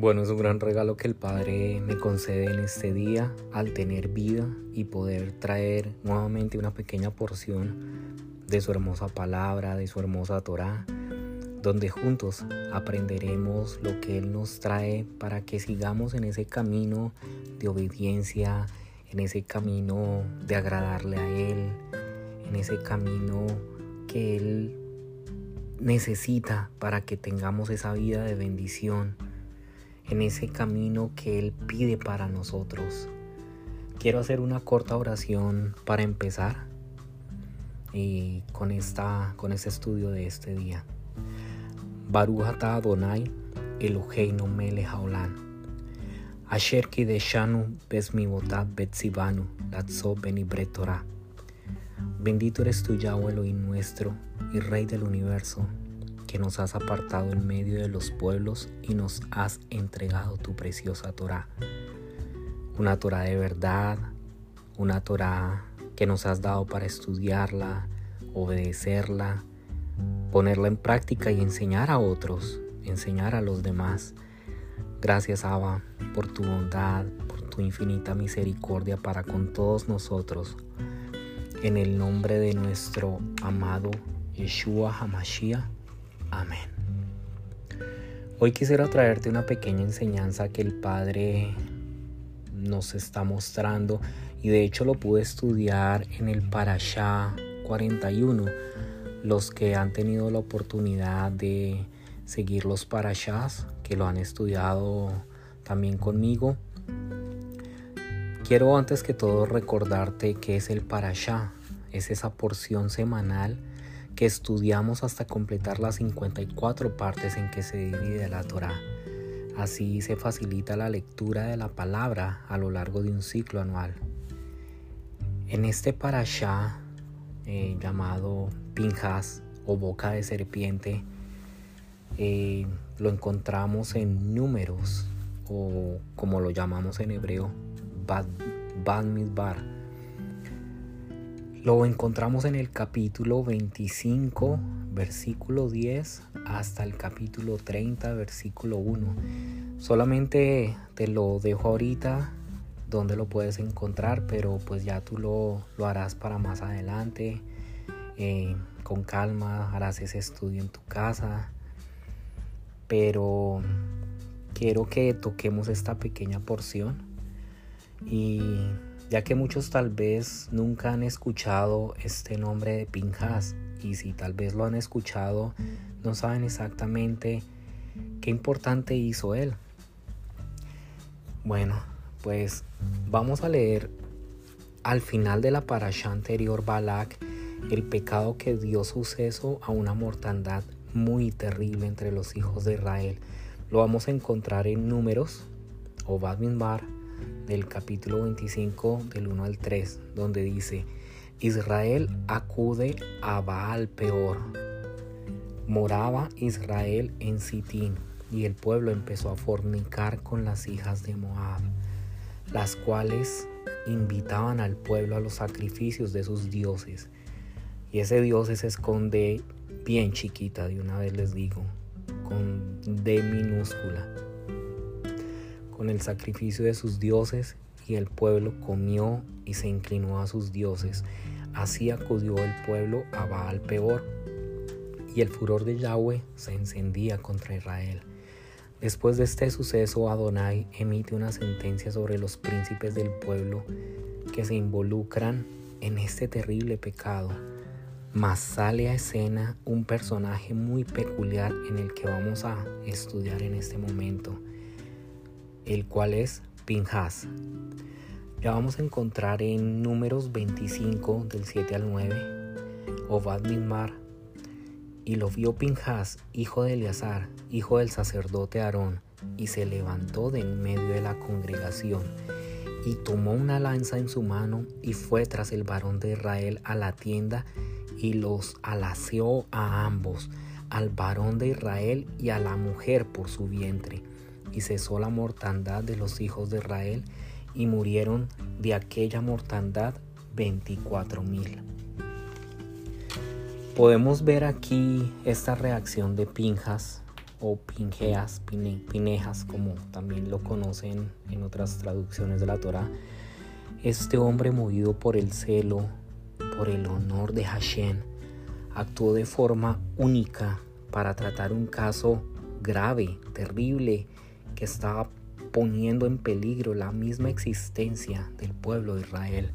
Bueno, es un gran regalo que el Padre me concede en este día al tener vida y poder traer nuevamente una pequeña porción de su hermosa palabra, de su hermosa Torah, donde juntos aprenderemos lo que Él nos trae para que sigamos en ese camino de obediencia, en ese camino de agradarle a Él, en ese camino que Él necesita para que tengamos esa vida de bendición en ese camino que Él pide para nosotros. Quiero hacer una corta oración para empezar y con, esta, con este estudio de este día. Baruch atah Adonai Eloheinu melech haolam. Asher kideshanu besmivotat betzivanu latzo benibret Torah. Bendito eres tú, Yahweh Elohim nuestro y Rey del universo que nos has apartado en medio de los pueblos y nos has entregado tu preciosa Torah. Una Torah de verdad, una Torah que nos has dado para estudiarla, obedecerla, ponerla en práctica y enseñar a otros, enseñar a los demás. Gracias Abba por tu bondad, por tu infinita misericordia para con todos nosotros. En el nombre de nuestro amado Yeshua Hamashiach. Amén. Hoy quisiera traerte una pequeña enseñanza que el Padre nos está mostrando y de hecho lo pude estudiar en el Parashá 41. Los que han tenido la oportunidad de seguir los Parashás, que lo han estudiado también conmigo, quiero antes que todo recordarte que es el Parashá. Es esa porción semanal que estudiamos hasta completar las 54 partes en que se divide la Torah. Así se facilita la lectura de la palabra a lo largo de un ciclo anual. En este parashá eh, llamado Pinjas o boca de serpiente, eh, lo encontramos en números o como lo llamamos en hebreo, Bad, Bad lo encontramos en el capítulo 25, versículo 10, hasta el capítulo 30, versículo 1. Solamente te lo dejo ahorita donde lo puedes encontrar, pero pues ya tú lo, lo harás para más adelante. Eh, con calma, harás ese estudio en tu casa. Pero quiero que toquemos esta pequeña porción y ya que muchos tal vez nunca han escuchado este nombre de Pinjas y si tal vez lo han escuchado no saben exactamente qué importante hizo él. Bueno, pues vamos a leer al final de la parasha anterior Balak el pecado que dio suceso a una mortandad muy terrible entre los hijos de Israel. Lo vamos a encontrar en Números o Badminbar del capítulo 25 del 1 al 3, donde dice, Israel acude a Baal peor. Moraba Israel en Sitín y el pueblo empezó a fornicar con las hijas de Moab, las cuales invitaban al pueblo a los sacrificios de sus dioses. Y ese dios se esconde bien chiquita, de una vez les digo, con D minúscula con el sacrificio de sus dioses y el pueblo comió y se inclinó a sus dioses. Así acudió el pueblo a Baal peor y el furor de Yahweh se encendía contra Israel. Después de este suceso, Adonai emite una sentencia sobre los príncipes del pueblo que se involucran en este terrible pecado. Mas sale a escena un personaje muy peculiar en el que vamos a estudiar en este momento el cual es Pinjas. Ya vamos a encontrar en números 25 del 7 al 9, Obad Mimar, y lo vio Pinjas, hijo de Eleazar, hijo del sacerdote Aarón, y se levantó de en medio de la congregación, y tomó una lanza en su mano, y fue tras el varón de Israel a la tienda, y los alaceó a ambos, al varón de Israel y a la mujer por su vientre y cesó la mortandad de los hijos de Israel y murieron de aquella mortandad veinticuatro mil. Podemos ver aquí esta reacción de Pinjas o Pinjeas, Pinejas, como también lo conocen en otras traducciones de la Torah, este hombre movido por el celo, por el honor de Hashem, actuó de forma única para tratar un caso grave, terrible, que estaba poniendo en peligro la misma existencia del pueblo de Israel.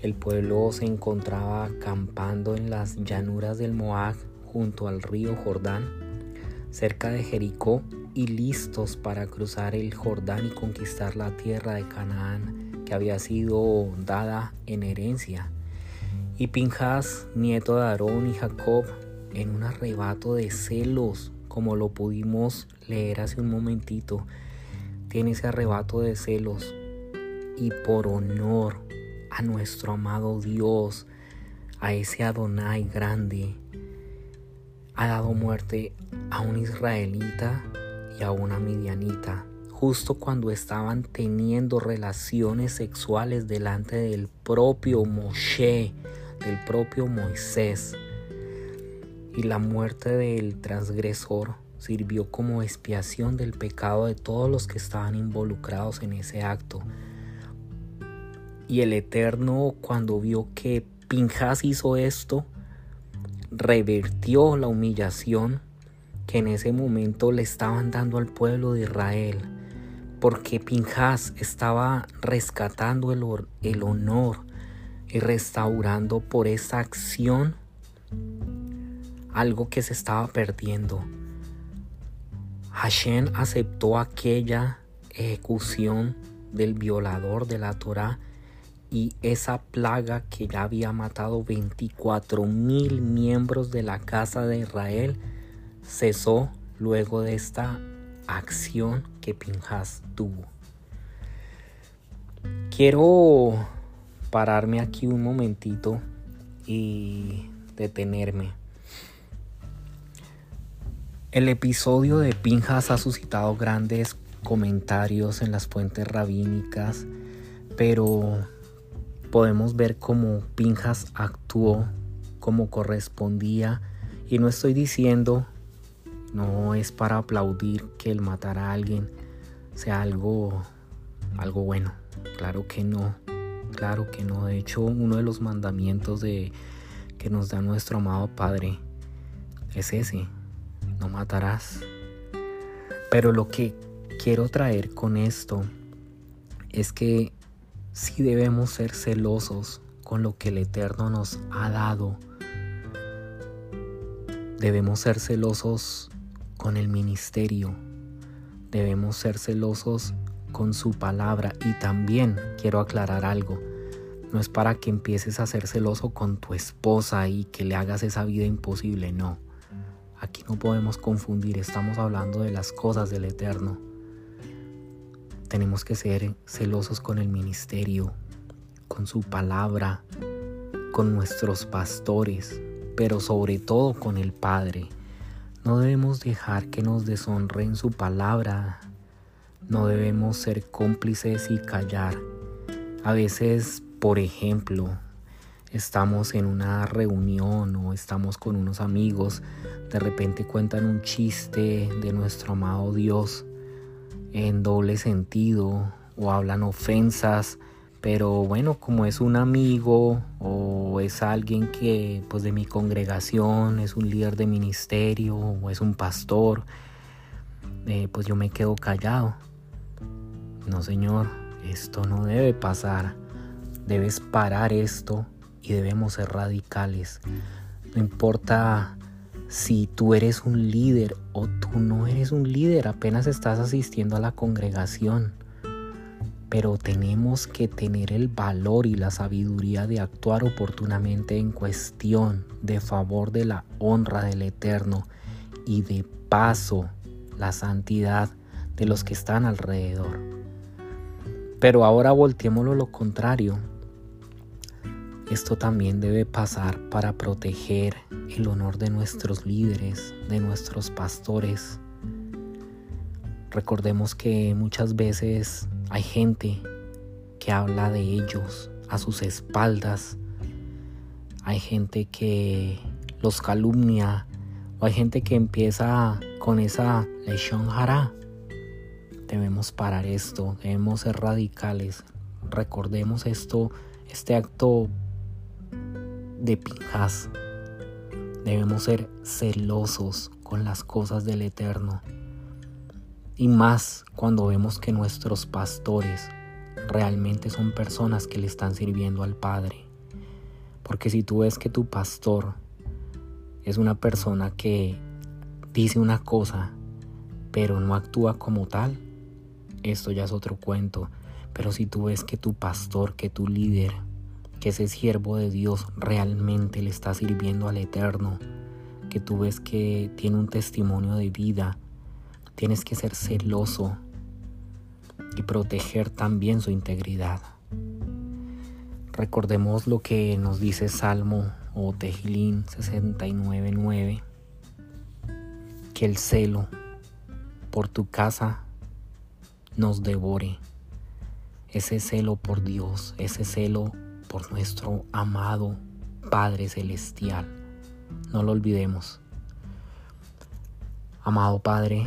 El pueblo se encontraba acampando en las llanuras del Moab junto al río Jordán, cerca de Jericó, y listos para cruzar el Jordán y conquistar la tierra de Canaán que había sido dada en herencia. Y Pinjas, nieto de Aarón y Jacob, en un arrebato de celos, como lo pudimos leer hace un momentito, tiene ese arrebato de celos y por honor a nuestro amado Dios, a ese Adonai grande, ha dado muerte a un israelita y a una midianita, justo cuando estaban teniendo relaciones sexuales delante del propio Moshe, del propio Moisés. Y la muerte del transgresor sirvió como expiación del pecado de todos los que estaban involucrados en ese acto. Y el Eterno, cuando vio que Pinjas hizo esto, revertió la humillación que en ese momento le estaban dando al pueblo de Israel, porque Pinjas estaba rescatando el, el honor y restaurando por esa acción algo que se estaba perdiendo. Hashem aceptó aquella ejecución del violador de la Torah y esa plaga que ya había matado 24 mil miembros de la casa de Israel cesó luego de esta acción que Pinjas tuvo. Quiero pararme aquí un momentito y detenerme. El episodio de Pinjas ha suscitado grandes comentarios en las fuentes rabínicas, pero podemos ver cómo Pinjas actuó como correspondía. Y no estoy diciendo no es para aplaudir que el matar a alguien sea algo algo bueno. Claro que no claro que no. De hecho uno de los mandamientos de que nos da nuestro amado padre es ese no matarás pero lo que quiero traer con esto es que si debemos ser celosos con lo que el Eterno nos ha dado. Debemos ser celosos con el ministerio. Debemos ser celosos con su palabra. Y también quiero aclarar algo. No es para que empieces a ser celoso con tu esposa y que le hagas esa vida imposible. No. Aquí no podemos confundir. Estamos hablando de las cosas del Eterno. Tenemos que ser celosos con el ministerio, con su palabra, con nuestros pastores, pero sobre todo con el Padre. No debemos dejar que nos deshonren su palabra. No debemos ser cómplices y callar. A veces, por ejemplo, estamos en una reunión o estamos con unos amigos, de repente cuentan un chiste de nuestro amado Dios en doble sentido o hablan ofensas, pero bueno, como es un amigo o es alguien que pues de mi congregación, es un líder de ministerio o es un pastor, eh, pues yo me quedo callado. No, Señor, esto no debe pasar. Debes parar esto y debemos ser radicales. No importa si tú eres un líder o tú no eres un líder, apenas estás asistiendo a la congregación. Pero tenemos que tener el valor y la sabiduría de actuar oportunamente en cuestión de favor de la honra del Eterno y de paso la santidad de los que están alrededor. Pero ahora volteémoslo lo contrario. Esto también debe pasar para proteger el honor de nuestros líderes, de nuestros pastores. Recordemos que muchas veces hay gente que habla de ellos a sus espaldas. Hay gente que los calumnia O hay gente que empieza con esa lesión hará. Debemos parar esto, debemos ser radicales. Recordemos esto, este acto de Pinjas. Debemos ser celosos con las cosas del Eterno. Y más cuando vemos que nuestros pastores realmente son personas que le están sirviendo al Padre. Porque si tú ves que tu pastor es una persona que dice una cosa, pero no actúa como tal, esto ya es otro cuento. Pero si tú ves que tu pastor, que tu líder, que ese siervo de Dios realmente le está sirviendo al Eterno, que tú ves que tiene un testimonio de vida, tienes que ser celoso y proteger también su integridad. Recordemos lo que nos dice Salmo o Tejilín 69.9, que el celo por tu casa nos devore. Ese celo por Dios, ese celo por nuestro amado Padre Celestial. No lo olvidemos. Amado Padre,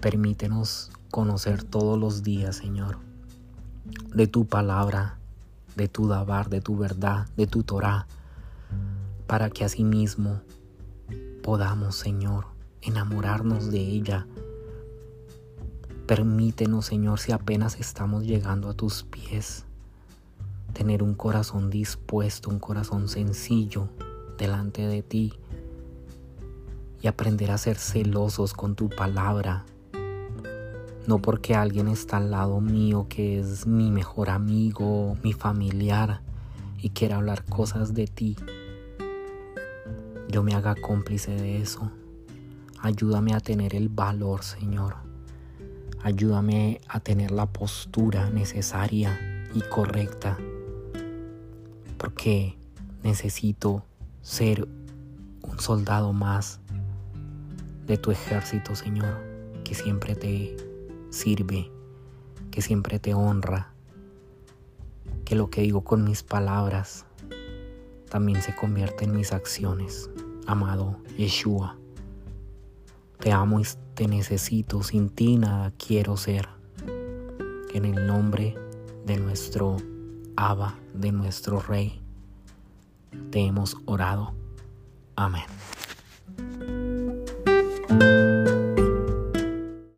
permítenos conocer todos los días, Señor, de tu palabra, de tu dabar, de tu verdad, de tu Torah, para que asimismo podamos, Señor, enamorarnos de ella. Permítenos, Señor, si apenas estamos llegando a tus pies, tener un corazón dispuesto, un corazón sencillo delante de ti y aprender a ser celosos con tu palabra, no porque alguien está al lado mío que es mi mejor amigo, mi familiar y quiera hablar cosas de ti, yo me haga cómplice de eso. Ayúdame a tener el valor, Señor. Ayúdame a tener la postura necesaria y correcta. Porque necesito ser un soldado más de tu ejército, Señor, que siempre te sirve, que siempre te honra, que lo que digo con mis palabras también se convierte en mis acciones. Amado Yeshua, te amo y te necesito, sin ti nada quiero ser. En el nombre de nuestro Abba, de nuestro Rey, te hemos orado. Amén.